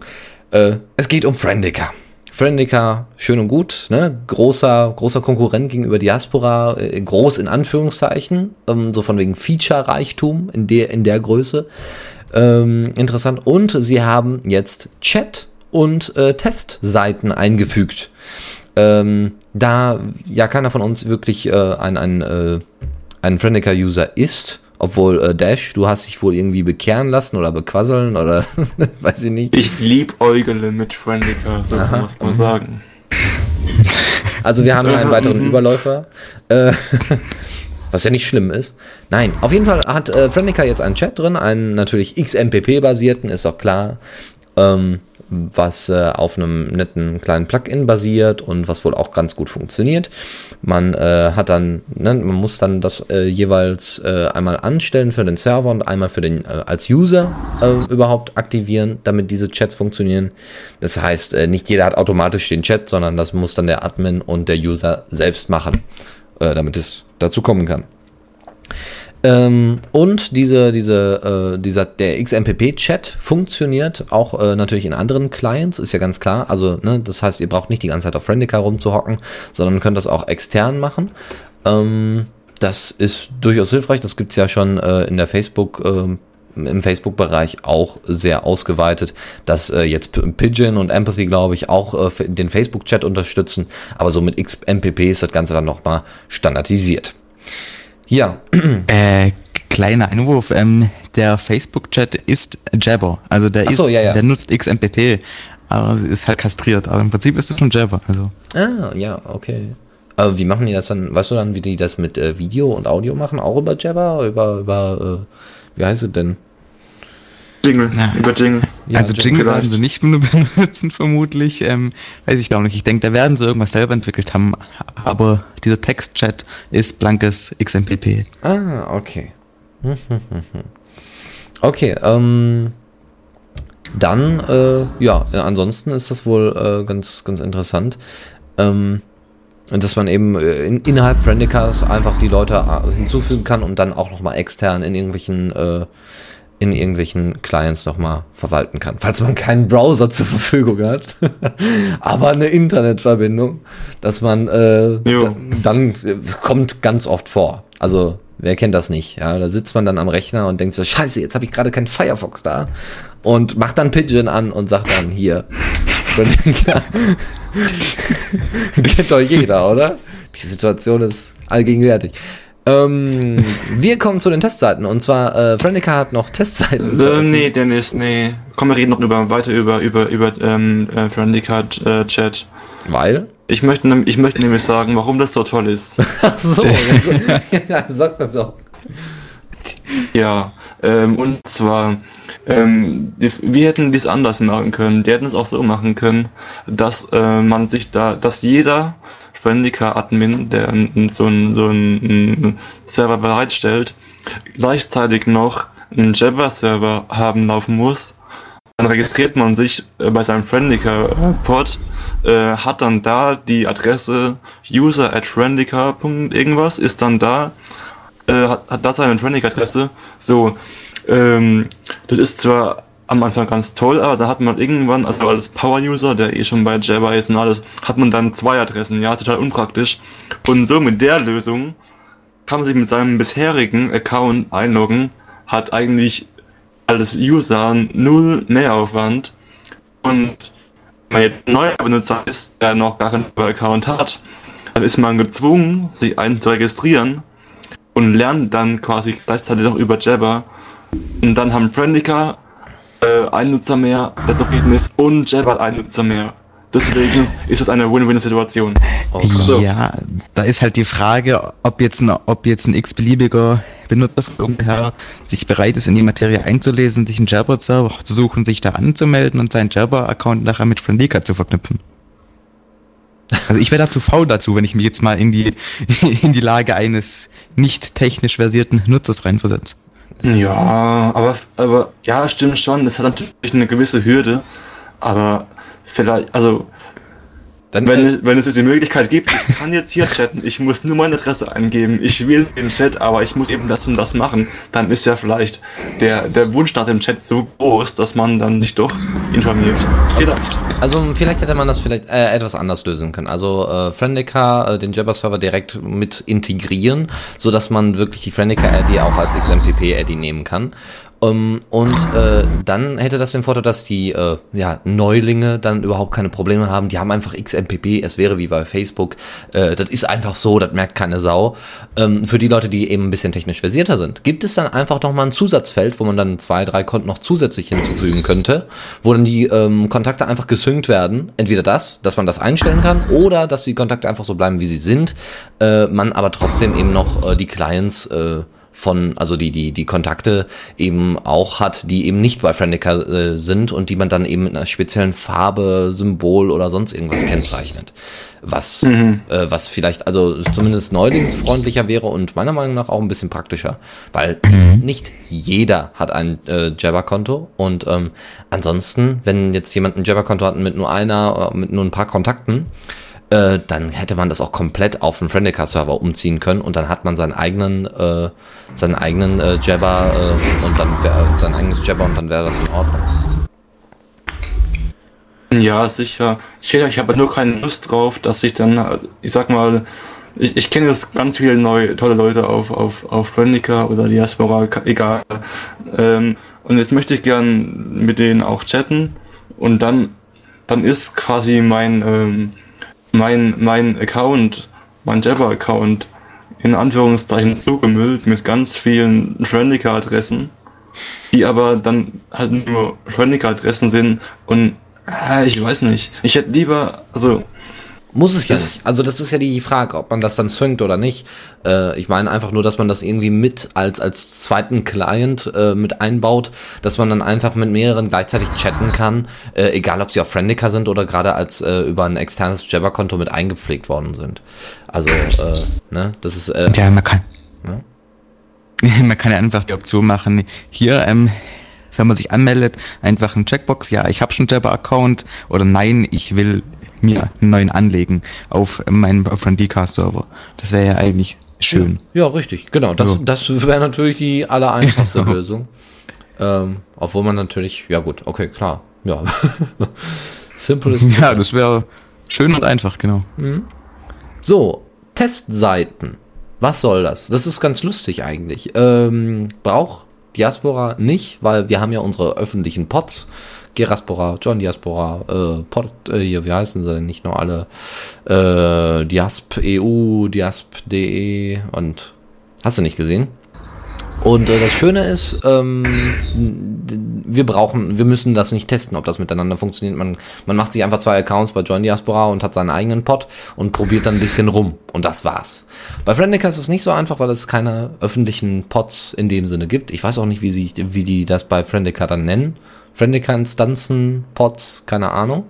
äh, es geht um Friendica. Friendica, schön und gut, ne? Großer, großer Konkurrent gegenüber Diaspora, äh, groß in Anführungszeichen, ähm, so von wegen Feature-Reichtum in der, in der Größe. Ähm, interessant. Und sie haben jetzt Chat und äh, Testseiten eingefügt. Ähm, da ja keiner von uns wirklich äh, ein, ein, äh, ein Friendica-User ist, obwohl äh, Dash, du hast dich wohl irgendwie bekehren lassen oder bequasseln oder <laughs> weiß ich nicht. Ich liebäugele mit Friendica, so Aha. muss man sagen. Also wir haben einen weiteren mhm. <laughs> Überläufer. Äh, <laughs> was ja nicht schlimm ist. Nein, auf jeden Fall hat äh, Friendica jetzt einen Chat drin, einen natürlich XMPP-basierten, ist doch klar. Ähm, was äh, auf einem netten kleinen Plugin basiert und was wohl auch ganz gut funktioniert. Man äh, hat dann, ne, man muss dann das äh, jeweils äh, einmal anstellen für den Server und einmal für den äh, als User äh, überhaupt aktivieren, damit diese Chats funktionieren. Das heißt, nicht jeder hat automatisch den Chat, sondern das muss dann der Admin und der User selbst machen, damit es dazu kommen kann. Ähm, und diese, diese, äh, dieser, der XMPP-Chat funktioniert auch äh, natürlich in anderen Clients, ist ja ganz klar. Also, ne, das heißt, ihr braucht nicht die ganze Zeit auf Friendica rumzuhocken, sondern könnt das auch extern machen. Ähm, das ist durchaus hilfreich. Das gibt's ja schon äh, in der Facebook, ähm, im Facebook-Bereich auch sehr ausgeweitet, dass äh, jetzt Pigeon und Empathy, glaube ich, auch äh, den Facebook-Chat unterstützen. Aber so mit XMPP ist das Ganze dann nochmal standardisiert. Ja, Äh, kleiner Einwurf, ähm, der Facebook-Chat ist Jabber. Also der so, ist, ja, ja. der nutzt XMPP, aber ist halt kastriert. Aber im Prinzip ist es ein Jabber. Also Ah, ja, okay. Aber wie machen die das dann? Weißt du dann, wie die das mit äh, Video und Audio machen? Auch über Jabber? Über, über, äh, wie heißt es denn? Jingle, Ja. über Jingle. Ja, also Jingle vielleicht. werden sie nicht <laughs> benutzen, vermutlich. Ähm, weiß ich gar nicht. Ich denke, da werden sie irgendwas selber entwickelt haben. Aber dieser Text-Chat ist blankes XMPP. Ah, okay. <laughs> Okay, ähm, dann, äh, ja, äh, ansonsten ist das wohl äh, ganz, ganz interessant. Ähm, und dass man eben äh, in, innerhalb Friendicas einfach die Leute äh, hinzufügen kann und dann auch nochmal extern in irgendwelchen, äh, in irgendwelchen Clients nochmal verwalten kann. Falls man keinen Browser zur Verfügung hat, <laughs> aber eine Internetverbindung, dass man äh, dann, dann äh, kommt ganz oft vor. Also wer kennt das nicht? Ja, da sitzt man dann am Rechner und denkt so, Scheiße, jetzt habe ich gerade keinen Firefox da und macht dann Pigeon an und sagt dann hier. <laughs> Kennt doch jeder, oder? Die Situation ist allgegenwärtig. Ähm, wir kommen zu den Testseiten und zwar äh, Friendica hat noch Testseiten. Äh, veröffentlicht. nee, Dennis, nee. Komm, wir reden noch über, weiter über, über, über ähm, äh, Friendica äh, Chat. Weil? Ich möchte, ich möchte nämlich sagen, warum das so toll ist. <laughs> Ach so. <laughs> ja, sag's das doch. Ja, ähm, und zwar, ähm, wir hätten dies anders machen können. Die hätten es auch so machen können, dass äh, man sich da, dass jeder Friendica-Admin, der so einen so Server bereitstellt, gleichzeitig noch einen Jabber-Server haben laufen muss. Dann registriert man sich äh, bei seinem Friendica-Pod, äh, hat dann da die Adresse user at irgendwas, ist dann da äh, hat, hat da seine Training-Adresse. So, ähm, das ist zwar am Anfang ganz toll, aber da hat man irgendwann, also als Power-User, der eh schon bei Java ist und alles, hat man dann zwei Adressen, ja, total unpraktisch. Und so mit der Lösung kann man sich mit seinem bisherigen Account einloggen, hat eigentlich als User null Mehraufwand und wenn man jetzt neuer Benutzer ist, der noch gar keinen Account hat, dann ist man gezwungen, sich einzuregistrieren und lernt dann quasi gleichzeitig noch über Jabber. Und dann haben Friendica äh, einen Nutzer mehr, der zufrieden ist, und Jabber hat einen Nutzer mehr. Deswegen ist es eine Win-Win-Situation. Oh Gott. So. Ja, da ist halt die Frage, ob jetzt ein, ob jetzt ein x-beliebiger Benutzer von irgendwoher sich bereit ist, in die Materie einzulesen, sich einen Jabber-Server zu suchen, sich da anzumelden und seinen Jabber-Account nachher mit Friendica zu verknüpfen. Also ich wäre da zu faul dazu, wenn ich mich jetzt mal in die, <laughs> in die Lage eines nicht technisch versierten Nutzers reinversetze. Ja, aber, aber ja, stimmt schon. Das hat natürlich eine gewisse Hürde. Aber vielleicht, also Dann, wenn, äh, es, wenn es jetzt die Möglichkeit gibt, ich kann jetzt hier chatten, ich muss nur meine Adresse eingeben, ich will den Chat, aber ich muss eben das und das machen, dann ist ja vielleicht der, der Wunsch nach dem Chat so groß, dass man dann sich doch informiert. Also, also vielleicht hätte man das vielleicht äh, etwas anders lösen können. Also äh, Friendica, äh, den Jabber-Server direkt mit integrieren, so dass man wirklich die Friendica-ID auch als XMPP-ID nehmen kann. Um, und äh, dann hätte das den Vorteil, dass die äh, ja, Neulinge dann überhaupt keine Probleme haben. Die haben einfach XMPP, es wäre wie bei Facebook. Äh, das ist einfach so, das merkt keine Sau. Ähm, für die Leute, die eben ein bisschen technisch versierter sind, gibt es dann einfach noch mal ein Zusatzfeld, wo man dann zwei, drei Konten noch zusätzlich hinzufügen könnte, wo dann die ähm, Kontakte einfach gesynkt werden. Entweder das, dass man das einstellen kann, oder dass die Kontakte einfach so bleiben, wie sie sind, äh, man aber trotzdem eben noch äh, die Clients äh, von, also die, die, die Kontakte eben auch hat, die eben nicht bei Friendica äh, sind und die man dann eben mit einer speziellen Farbe, Symbol oder sonst irgendwas kennzeichnet. Was, äh, was vielleicht also zumindest neulingsfreundlicher wäre und meiner Meinung nach auch ein bisschen praktischer. Weil nicht jeder hat ein äh, Jabber-Konto und ähm, ansonsten, wenn jetzt jemand ein Jabber-Konto hat mit nur einer, äh, mit nur ein paar Kontakten, äh, dann hätte man das auch komplett auf einen Friendica-Server umziehen können und dann hat man seinen eigenen, äh, seinen eigenen äh, Jabber äh, und dann wäre sein eigenes Jabber und dann wäre das in Ordnung. Ja, sicher. Ich, ich habe nur keine Lust drauf, dass ich dann, äh, ich sag mal, ich, ich kenne jetzt ganz viele neue, tolle Leute auf, auf, auf Friendica oder Diaspora, egal. Ähm, und jetzt möchte ich gern mit denen auch chatten und dann, dann ist quasi mein, ähm, mein, mein Account, mein Jabber-Account in Anführungszeichen zugemüllt mit ganz vielen Friendica-Adressen, die aber dann halt nur Friendica-Adressen sind und äh, ich weiß nicht. Ich hätte lieber, also Muss es ja nicht. Also das ist ja die Frage, ob man das dann synkt oder nicht. Äh, ich meine einfach nur, dass man das irgendwie mit als, als zweiten Client äh, mit einbaut, dass man dann einfach mit mehreren gleichzeitig chatten kann, äh, egal ob sie auf Friendica sind oder gerade als äh, über ein externes Jabber-Konto mit eingepflegt worden sind. Also, äh, ne, das ist, äh, Ja, man kann. Ja. <laughs> Man kann ja einfach die Option machen, hier, ähm, wenn man sich anmeldet, einfach ein Checkbox, ja, ich habe schon Jabber-Account oder nein, ich will mir einen neuen anlegen auf meinen Friendica-Server. Das wäre ja eigentlich schön. Ja, richtig, genau. Das, Ja. das wäre natürlich die allereinfachste <laughs> Lösung. Ähm, obwohl man natürlich, ja gut, okay, klar. Ja. <laughs> Simple ist Ja, das wäre schön und einfach, genau. So, Testseiten. Was soll das? Das ist ganz lustig eigentlich. Ähm, braucht Diaspora nicht, weil wir haben ja unsere öffentlichen Pods. Geraspora, John Diaspora, äh, Pod, äh, hier, wie heißen sie denn nicht nur alle? Äh, Diasp EU, Diasp.de und hast du nicht gesehen? Und äh, das Schöne ist, ähm, wir brauchen, wir müssen das nicht testen, ob das miteinander funktioniert. Man, man macht sich einfach zwei Accounts bei Join Diaspora und hat seinen eigenen Pod und probiert dann ein bisschen rum. Und das war's. Bei Friendica ist es nicht so einfach, weil es keine öffentlichen Pods in dem Sinne gibt. Ich weiß auch nicht, wie, sie, wie die das bei Friendica dann nennen. Friendica-Instanzen, Pods, keine Ahnung.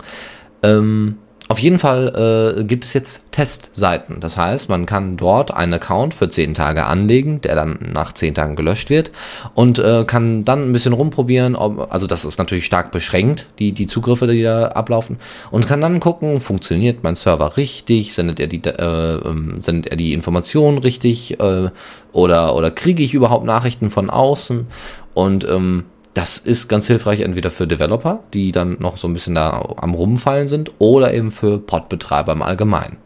Ähm, auf jeden Fall äh, gibt es jetzt Testseiten. Das heißt, man kann dort einen Account für 10 Tage anlegen, der dann nach 10 Tagen gelöscht wird und äh, kann dann ein bisschen rumprobieren. Ob, also das ist natürlich stark beschränkt, die, die Zugriffe, die da ablaufen. Und kann dann gucken, funktioniert mein Server richtig, sendet er die, äh, ähm, sendet er die Informationen richtig äh, oder, oder kriege ich überhaupt Nachrichten von außen? Und ähm, das ist ganz hilfreich entweder für Developer, die dann noch so ein bisschen da am Rumfallen sind, oder eben für Podbetreiber im Allgemeinen.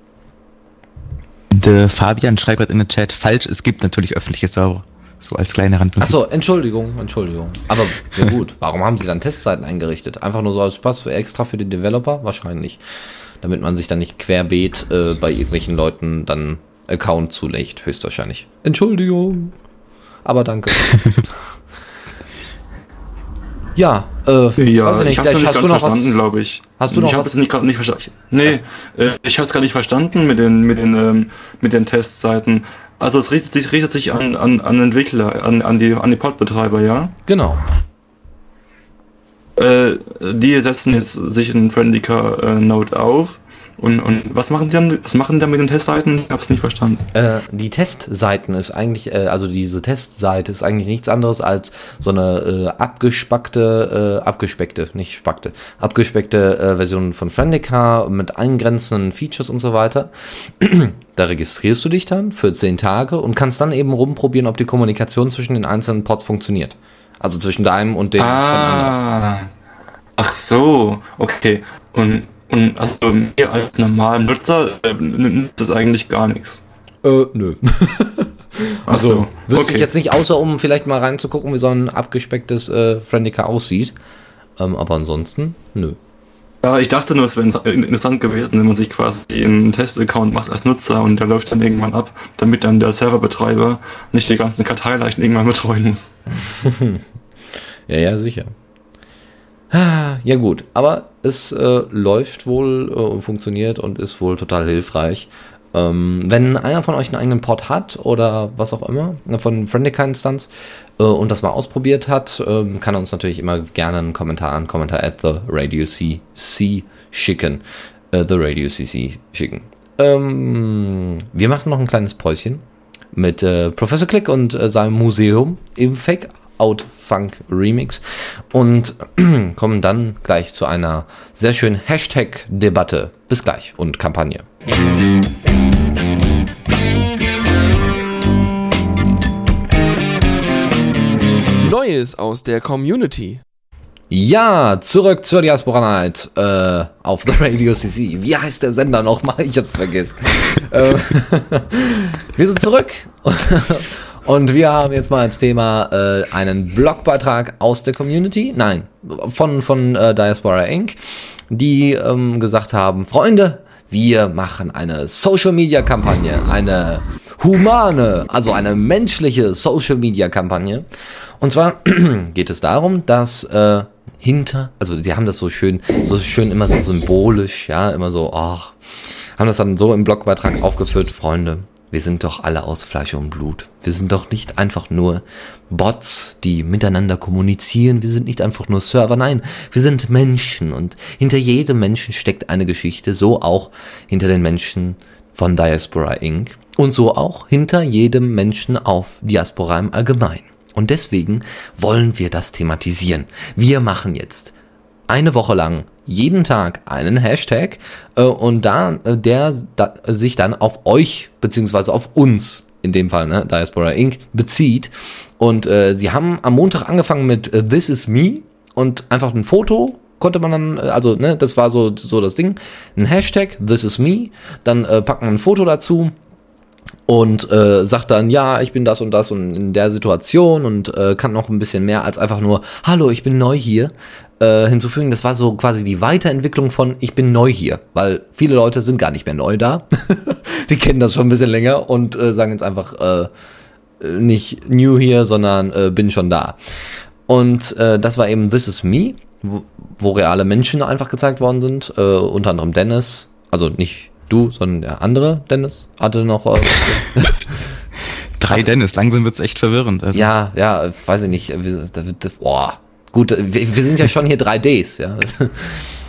Der Fabian schreibt gerade in den Chat, falsch, es gibt natürlich öffentliche Server. So als kleine Randnotiz. Achso, Entschuldigung, Entschuldigung. Aber ja gut, <laughs> warum haben sie dann Testseiten eingerichtet? Einfach nur so als Spaß für extra für die Developer? Wahrscheinlich. Damit man sich dann nicht querbeet äh, bei irgendwelchen Leuten dann Account zulegt, höchstwahrscheinlich. Entschuldigung. Aber danke. <laughs> ja, äh, Ja, weiß ich nicht, hab's noch hast nicht du noch verstanden, glaube ich. Hast du noch ich was? hab's nicht, grad nicht verstanden. Nee, äh, ich habe es gar nicht verstanden mit den, mit den, ähm, mit den Testseiten. Also es richtet sich, richtet sich an, an, an Entwickler, an, an die, an die Podbetreiber, ja? Genau. Äh, die setzen jetzt sich einen Friendica äh, Node auf Und, und was machen die dann, was machen die dann mit den Testseiten? Ich hab's nicht verstanden. Äh, die Testseiten ist eigentlich, äh, also diese Testseite ist eigentlich nichts anderes als so eine äh, abgespackte, äh, abgespeckte, nicht spackte, abgespeckte äh, Version von Friendica mit eingrenzenden Features und so weiter. <clears throat> da registrierst du dich dann für zehn Tage und kannst dann eben rumprobieren, ob die Kommunikation zwischen den einzelnen Pods funktioniert. Also zwischen deinem und dem von anderen. Ah. Ach so, okay. Und, und also mir als normalen Nutzer äh, nimmt das eigentlich gar nichts. Äh, nö. <laughs> Also, so, wüsste okay. ich jetzt nicht, außer um vielleicht mal reinzugucken, wie so ein abgespecktes äh, Friendica aussieht. Ähm, aber ansonsten, nö. Ja, ich dachte nur, es wäre interessant gewesen, wenn man sich quasi einen Test-Account macht als Nutzer und der läuft dann irgendwann ab, damit dann der Serverbetreiber nicht die ganzen Karteileichen irgendwann betreuen muss. <laughs> Ja, ja, sicher. Ah, Ja gut, aber es äh, läuft wohl äh, und funktioniert und ist wohl total hilfreich. Ähm, wenn einer von euch einen eigenen Pod hat oder was auch immer, äh, von Friendica-Instanz äh, und das mal ausprobiert hat, ähm, kann er uns natürlich immer gerne einen Kommentar an Kommentar at the Radio CC schicken. Äh, the Radio CC schicken. Ähm, wir machen noch ein kleines Päuschen mit äh, Professor Click und seinem Museum im Fake Out Funk Remix und <clears throat> kommen dann gleich zu einer sehr schönen Hashtag-Debatte. Bis gleich und Kampagne. Neues aus der Community. Ja, zurück zur Diaspora Night äh, auf The Radio CC. Wie heißt der Sender nochmal? <laughs> Ich hab's vergessen. äh, <laughs> wir sind zurück und wir haben jetzt mal als Thema äh, einen Blogbeitrag aus der Community, nein, von, von äh, Diaspora Inc., die ähm, gesagt haben, Freunde, wir machen eine Social-Media-Kampagne, eine humane, also eine menschliche Social-Media-Kampagne. Und zwar <clears throat> geht es darum, dass äh, hinter, also sie haben das so schön, so schön immer so symbolisch, ja, immer so, ach, haben das dann so im Blogbeitrag aufgeführt, Freunde, wir sind doch alle aus Fleisch und Blut. Wir sind doch nicht einfach nur Bots, die miteinander kommunizieren. Wir sind nicht einfach nur Server. Nein, wir sind Menschen. Und hinter jedem Menschen steckt eine Geschichte. So auch hinter den Menschen von Diaspora Inc. Und so auch hinter jedem Menschen auf Diaspora im Allgemeinen. Und deswegen wollen wir das thematisieren. Wir machen jetzt eine Woche lang jeden Tag einen Hashtag äh, und da äh, der da, sich dann auf euch beziehungsweise auf uns in dem Fall ne, Diaspora Inc. bezieht und äh, sie haben am Montag angefangen mit äh, This is me und einfach ein Foto konnte man dann, äh, also ne, das war so so das Ding, ein Hashtag This is me, dann äh, packt man ein Foto dazu und äh, sagt dann, ja, ich bin das und das und in der Situation und äh, kann noch ein bisschen mehr als einfach nur, hallo, ich bin neu hier, äh, hinzufügen. Das war so quasi die Weiterentwicklung von, ich bin neu hier, weil viele Leute sind gar nicht mehr neu da. <laughs> die kennen das schon ein bisschen länger und äh, sagen jetzt einfach äh, nicht new hier, sondern äh, bin schon da. Und äh, das war eben This is Me, wo, wo reale Menschen einfach gezeigt worden sind, äh, unter anderem Dennis, also nicht du, sondern der andere Dennis hatte noch. Äh, <laughs> Drei Dennis, langsam wird's echt verwirrend. Also, ja, ja, weiß ich nicht. Boah, gut, wir, wir sind ja schon hier 3Ds, ja.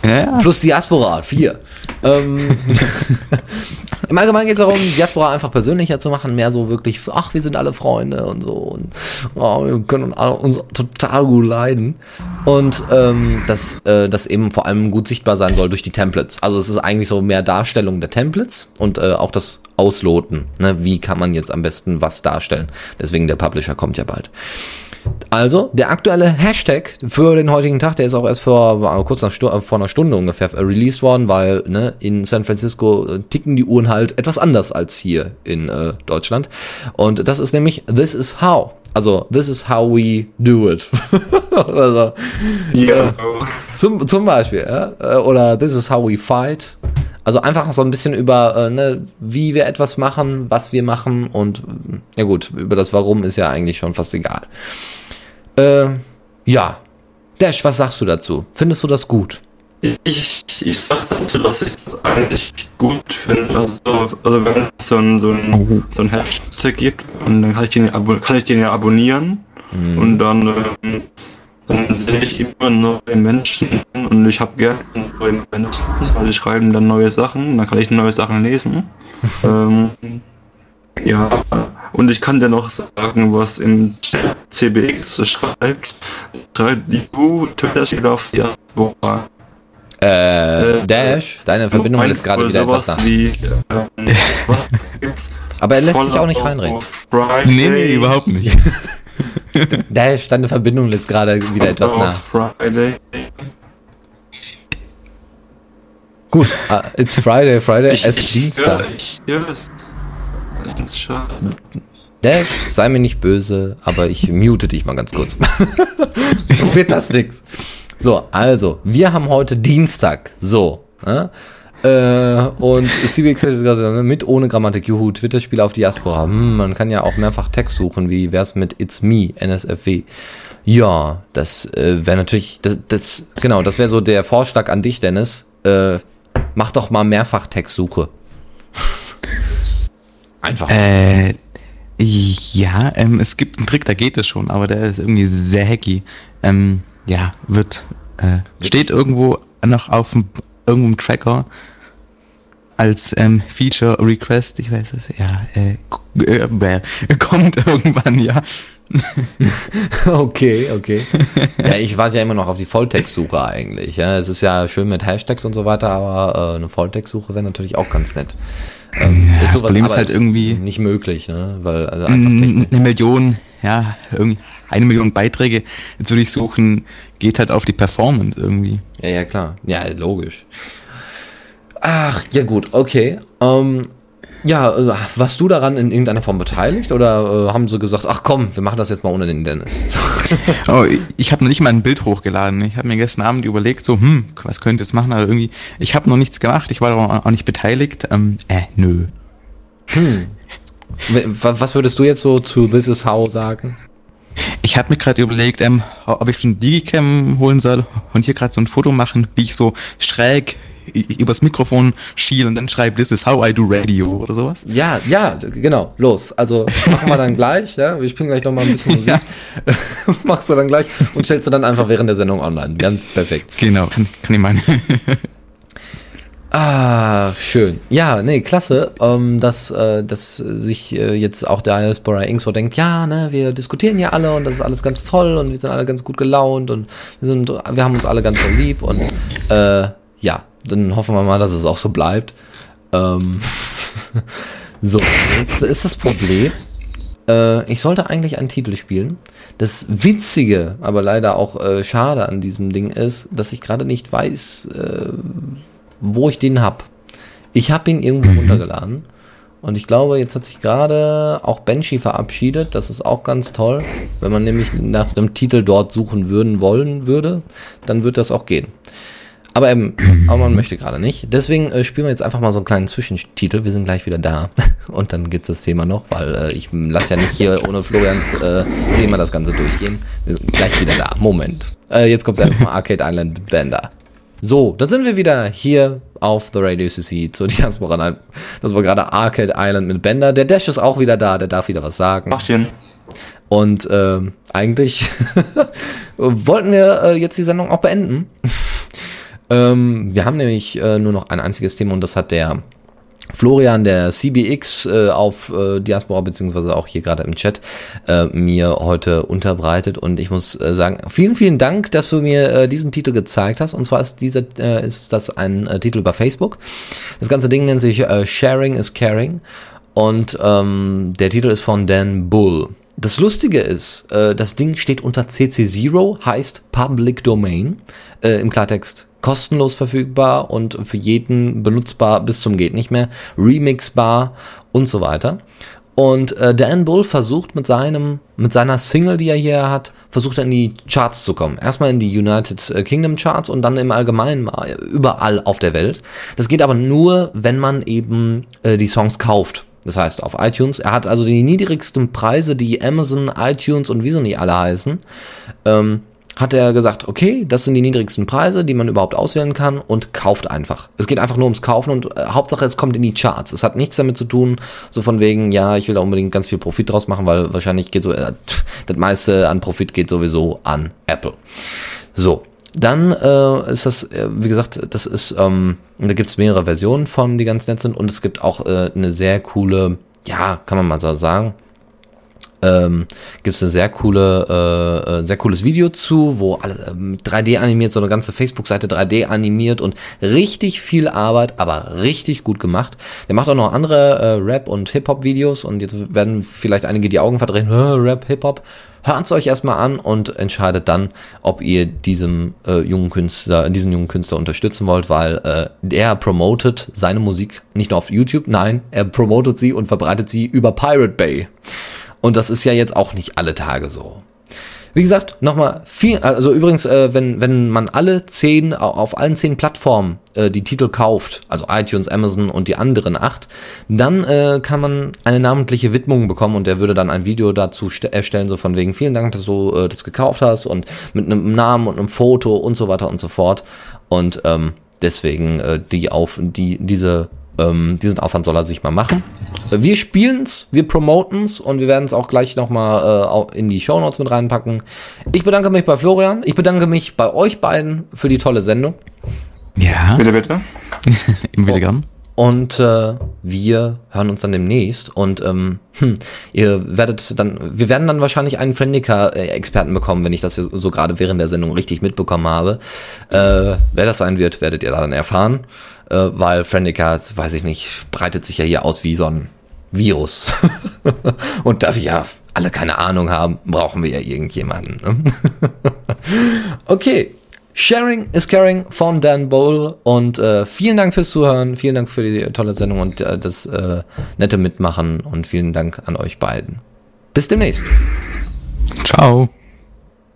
ja. Plus Diaspora, vier. Ähm, <laughs> Im Allgemeinen geht es darum, Diaspora einfach persönlicher zu machen, mehr so wirklich, ach, wir sind alle Freunde und so und oh, wir können alle uns total gut leiden. Und ähm, dass äh, das eben vor allem gut sichtbar sein soll durch die Templates. Also es ist eigentlich so mehr Darstellung der Templates und äh, auch das Ausloten. Ne? Wie kann man jetzt am besten was darstellen? Deswegen der Publisher kommt ja bald. Also, der aktuelle Hashtag für den heutigen Tag, der ist auch erst vor, war kurz nach äh, vor einer Stunde ungefähr äh, released worden, weil ne, in San Francisco äh, ticken die Uhren halt etwas anders als hier in äh, Deutschland. Und das ist nämlich This is how. Also, this is how we do it. <laughs> also, Ja. zum, zum Beispiel, ja? Äh, oder This is how we fight. Also einfach so ein bisschen über, äh, ne, wie wir etwas machen, was wir machen und äh, ja gut, über das Warum ist ja eigentlich schon fast egal. Äh, ja. Dash, was sagst du dazu? Findest du das gut? Ich, ich sag dazu, dass ich es eigentlich gut finde. Also, also wenn es so ein, so, ein, so ein Hashtag gibt, und dann kann ich den, kann ich den ja abonnieren. Und dann, ähm, dann sehe ich immer neue Menschen und ich habe gerne neue Menschen, weil die schreiben dann neue Sachen, dann kann ich neue Sachen lesen. <laughs> ähm, ja, und ich kann dir noch sagen, was im CBX schreibt. Schreibt du Twitter auf die Diaspora. Äh, Dash, deine Verbindung ist gerade wieder etwas da. Wie, ähm, gibt's? Aber er lässt sich auch nicht reinreden. Friday, Nee, nee, überhaupt nicht. Dash, deine Verbindung ist gerade wieder etwas auf nah. Friday. Gut, uh, it's Friday, Friday, Ich, es ist Dienstag. höre- ich höre es. Ist schade. Dash, sei mir nicht böse, aber ich mute dich mal ganz kurz. <laughs> so wird das nix. So, also, wir haben heute Dienstag. So. Ne? Äh, und CBX hat ne, mit ohne Grammatik, juhu, Twitter-Spiele auf Diaspora. Hm, man kann ja auch mehrfach Text suchen, wie wär's mit It's Me, NSFW. Ja, das äh, wäre natürlich, das, das, genau, das wäre so der Vorschlag an dich, Dennis. Äh, mach doch mal mehrfach Textsuche. Einfach. Äh, ja, ähm, es gibt einen Trick, da geht es schon, aber der ist irgendwie sehr hacky. Ähm, ja, wird, äh, steht irgendwo noch auf dem, irgendeinem Tracker als ähm, Feature Request, ich weiß es, ja, äh, äh, äh, <laughs> kommt irgendwann, ja. <laughs> Okay, okay. ja, ich warte ja immer noch auf die Volltextsuche eigentlich. Ja, es ist ja schön mit Hashtags und so weiter, aber äh, eine Volltextsuche wäre natürlich auch ganz nett. Ähm, Ja, das Problem ist halt irgendwie- nicht möglich, ne? Weil also technisch. Eine Million, ja, eine Million Beiträge zu durchsuchen, geht halt auf die Performance irgendwie. Ja, ja, klar. Ja, logisch. Ach, ja gut, okay. Ähm, ja, äh, warst du daran in irgendeiner Form beteiligt oder äh, haben sie gesagt, ach komm, wir machen das jetzt mal ohne den Dennis? <laughs> Oh, ich- habe noch nicht mal ein Bild hochgeladen. Ich habe mir gestern Abend überlegt, so, hm, was könnte ich jetzt machen, aber irgendwie, ich habe noch nichts gemacht, ich war auch auch nicht beteiligt. Ähm, äh, nö. Wa- Was würdest du jetzt so zu This Is How sagen? Ich habe mir gerade überlegt, ähm, ob ich schon Digicam holen soll und hier gerade so ein Foto machen, wie ich so schräg übers Mikrofon schiel und dann schreibe, this is how I do radio oder sowas. Ja, ja, genau, los. Also machen wir dann <laughs> gleich, ja. Wir spielen gleich noch mal ein bisschen Musik. <laughs> Machst du dann gleich und stellst du dann einfach während der Sendung online. Ganz perfekt. Genau, kann, kann ich meinen. <laughs> Ah, schön. Ja, nee, klasse, ähm, dass, äh, dass sich äh, jetzt auch der Diaspora Inc. so denkt, ja, ne, wir diskutieren ja alle und das ist alles ganz toll und wir sind alle ganz gut gelaunt und wir sind, wir haben uns alle ganz so lieb und äh, ja, dann hoffen wir mal, dass es auch so bleibt. Ähm, <laughs> so, jetzt ist das Problem. Äh, ich sollte eigentlich einen Titel spielen. Das Witzige, aber leider auch äh, schade an diesem Ding ist, dass ich gerade nicht weiß, äh, wo ich den hab. Ich habe ihn irgendwo runtergeladen. Und ich glaube, jetzt hat sich gerade auch Banshee verabschiedet. Das ist auch ganz toll. Wenn man nämlich nach dem Titel dort suchen würden wollen würde, dann wird das auch gehen. Aber eben, aber man möchte gerade nicht. Deswegen äh, spielen wir jetzt einfach mal so einen kleinen Zwischentitel. Wir sind gleich wieder da. <laughs> Und dann gibt's das Thema noch, weil äh, ich lasse ja nicht hier ohne Florians äh, Thema das Ganze durchgehen. Wir sind gleich wieder da. Moment. Äh, jetzt kommt einfach mal Arcade Island mit Bender. So, da sind wir wieder hier auf The Radio CC zu Diaspora. Das war gerade Arcade Island mit Bender. Der Dash ist auch wieder da, der darf wieder was sagen. Achchen. Und ähm, eigentlich <laughs> wollten wir äh, jetzt die Sendung auch beenden. Ähm, wir haben nämlich äh, nur noch ein einziges Thema und das hat der Florian, der CBX äh, auf äh, Diaspora, beziehungsweise auch hier gerade im Chat, äh, mir heute unterbreitet. Und ich muss äh, sagen, vielen, vielen Dank, dass du mir äh, diesen Titel gezeigt hast. Und zwar ist dieser, äh, ist das ein äh, Titel über Facebook. Das ganze Ding nennt sich äh, Sharing is Caring. Und ähm, der Titel ist von Dan Bull. Das Lustige ist, äh, das Ding steht unter CC0, heißt Public Domain, äh, im Klartext kostenlos verfügbar und für jeden benutzbar bis zum geht nicht mehr, remixbar und so weiter. Und äh, Dan Bull versucht mit seinem, mit seiner Single, die er hier hat, versucht er in die Charts zu kommen. Erstmal in die United Kingdom Charts und dann im Allgemeinen überall auf der Welt. Das geht aber nur, wenn man eben äh, die Songs kauft. Das heißt auf iTunes. Er hat also die niedrigsten Preise, die Amazon, iTunes und wie so nicht alle heißen. Ähm, hat er gesagt, okay, das sind die niedrigsten Preise, die man überhaupt auswählen kann und kauft einfach. Es geht einfach nur ums Kaufen und äh, Hauptsache es kommt in die Charts. Es hat nichts damit zu tun, so von wegen, ja, ich will da unbedingt ganz viel Profit draus machen, weil wahrscheinlich geht so, äh, <laughs> das meiste an Profit geht sowieso an Apple. So, dann äh, ist das, äh, wie gesagt, das ist, ähm, da gibt es mehrere Versionen von, die ganz nett sind und es gibt auch äh, eine sehr coole, ja, kann man mal so sagen, ähm, gibt es eine sehr coole, äh, äh, sehr cooles Video zu, wo alle äh, 3D animiert, so eine ganze Facebook-Seite 3D animiert und richtig viel Arbeit, aber richtig gut gemacht. Der macht auch noch andere äh, Rap- und Hip-Hop-Videos und jetzt werden vielleicht einige die Augen verdrehen, Rap, Hip-Hop. Hört es euch erstmal an und entscheidet dann, ob ihr diesem äh, jungen Künstler, diesen jungen Künstler unterstützen wollt, weil äh, er promotet seine Musik nicht nur auf YouTube, nein, er promotet sie und verbreitet sie über Pirate Bay. Und das ist ja jetzt auch nicht alle Tage so. Wie gesagt, nochmal viel, also übrigens, äh, wenn, wenn man alle zehn, auf allen zehn Plattformen äh, die Titel kauft, also iTunes, Amazon und die anderen acht, dann äh, kann man eine namentliche Widmung bekommen und der würde dann ein Video dazu erstellen, so von wegen, vielen Dank, dass du äh, das gekauft hast und mit einem Namen und einem Foto und so weiter und so fort. Und ähm, deswegen äh, die auf die diese ähm, diesen Aufwand soll er sich mal machen. Wir spielen's, wir promoten's und wir werden es auch gleich nochmal äh, in die Show Notes mit reinpacken. Ich bedanke mich bei Florian, ich bedanke mich bei euch beiden für die tolle Sendung. Ja. Bitte, bitte. <laughs> Wieder gern. Und äh, wir hören uns dann demnächst und ähm, hm, ihr werdet dann, wir werden dann wahrscheinlich einen Friendica-Experten bekommen, wenn ich das so gerade während der Sendung richtig mitbekommen habe. Äh, wer das sein wird, werdet ihr dann erfahren äh, weil Friendica, weiß ich nicht, breitet sich ja hier aus wie so ein Virus. <laughs> Und da wir ja alle keine Ahnung haben, brauchen wir ja irgendjemanden. Ne? <laughs> okay. Sharing is Caring von Dan Bowl und äh, vielen Dank fürs Zuhören, vielen Dank für die tolle Sendung und äh, das äh, nette Mitmachen und vielen Dank an euch beiden. Bis demnächst. Ciao.